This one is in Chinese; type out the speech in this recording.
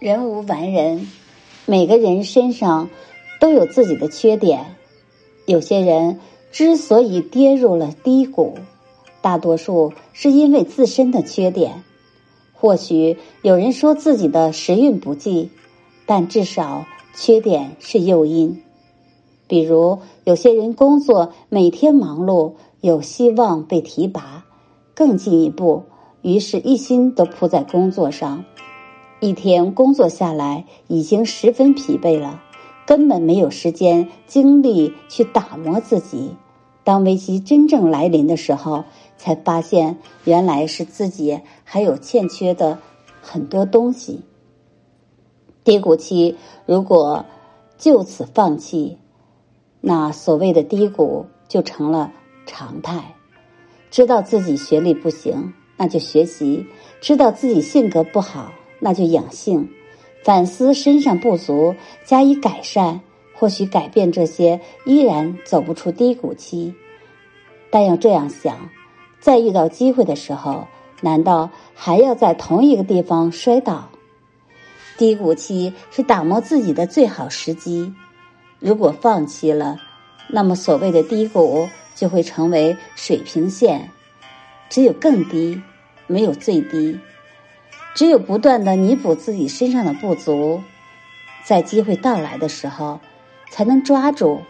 人无完人，每个人身上都有自己的缺点。有些人之所以跌入了低谷，大多数是因为自身的缺点。或许有人说自己的时运不济，但至少缺点是诱因。比如，有些人工作每天忙碌，有希望被提拔，更进一步，于是一心都扑在工作上。一天工作下来，已经十分疲惫了，根本没有时间精力去打磨自己。当危机真正来临的时候，才发现原来是自己还有欠缺的很多东西。低谷期如果就此放弃，那所谓的低谷就成了常态。知道自己学历不行，那就学习；知道自己性格不好。那就养性，反思身上不足，加以改善。或许改变这些，依然走不出低谷期。但要这样想，再遇到机会的时候，难道还要在同一个地方摔倒？低谷期是打磨自己的最好时机。如果放弃了，那么所谓的低谷就会成为水平线，只有更低，没有最低。只有不断的弥补自己身上的不足，在机会到来的时候，才能抓住